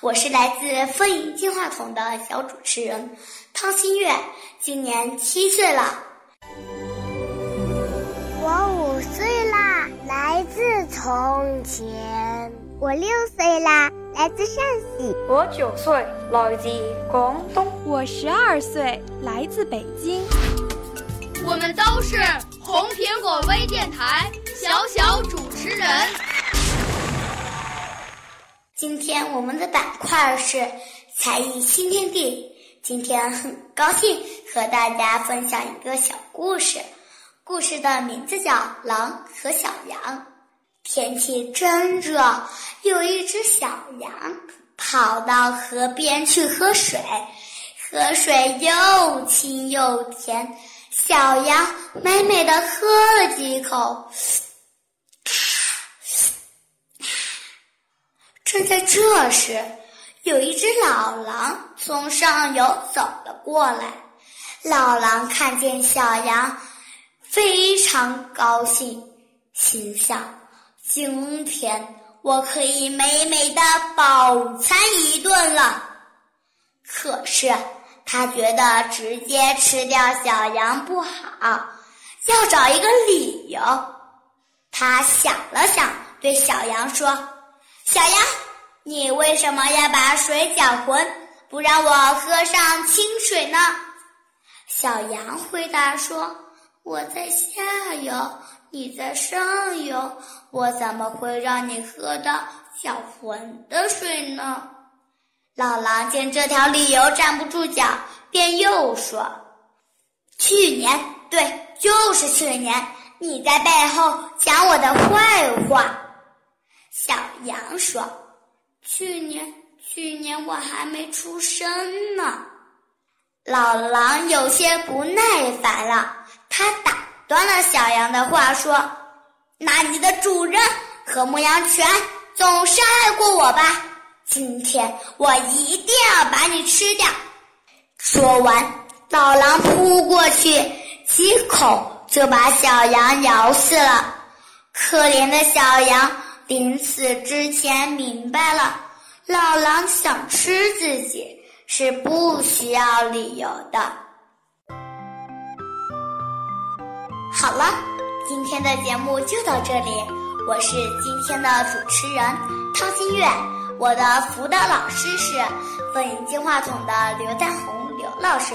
我是来自风影金话筒的小主持人汤新月，今年七岁了。我五岁啦，来自从前。我六岁啦，来自陕西。我九岁，来自广东。我十二岁，来自北京。我们都是红苹果微电台小小主持人。天我们的板块是才艺新天地。今天很高兴和大家分享一个小故事，故事的名字叫《狼和小羊》。天气真热，有一只小羊跑到河边去喝水，河水又清又甜，小羊美美的喝了几口。正在这时，有一只老狼从上游走了过来。老狼看见小羊，非常高兴，心想：今天我可以美美的饱餐一顿了。可是他觉得直接吃掉小羊不好，要找一个理由。他想了想，对小羊说。小羊，你为什么要把水搅浑，不让我喝上清水呢？小羊回答说：“我在下游，你在上游，我怎么会让你喝到搅浑的水呢？”老狼见这条理由站不住脚，便又说：“去年，对，就是去年，你在背后讲我的坏话。”小羊说：“去年，去年我还没出生呢。”老狼有些不耐烦了，他打断了小羊的话，说：“那你的主人和牧羊犬总是爱过我吧？今天我一定要把你吃掉！”说完，老狼扑过去，几口就把小羊咬死了。可怜的小羊。临死之前明白了，老狼想吃自己是不需要理由的。好了，今天的节目就到这里，我是今天的主持人汤新月，我的辅导老师是风影金话筒的刘丹红刘老师，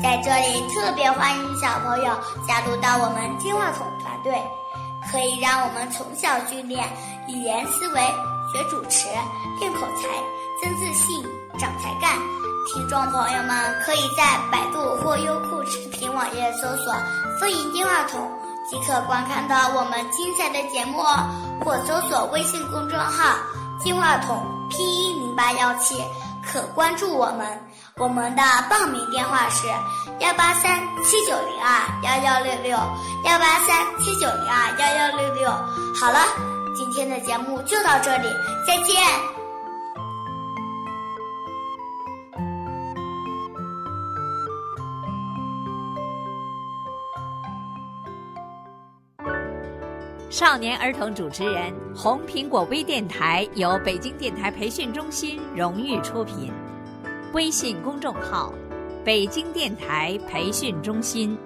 在这里特别欢迎小朋友加入到我们金话筒团队。可以让我们从小训练语言思维，学主持，练口才，增自信，长才干。听众朋友们可以在百度或优酷视频网页搜索“风吟电话筒”，即可观看到我们精彩的节目哦。或搜索微信公众号“电话筒”拼音零八幺七，可关注我们。我们的报名电话是幺八三七九零二幺幺六六幺八三七九零二幺幺六六。好了，今天的节目就到这里，再见。少年儿童主持人，红苹果微电台由北京电台培训中心荣誉出品。微信公众号：北京电台培训中心。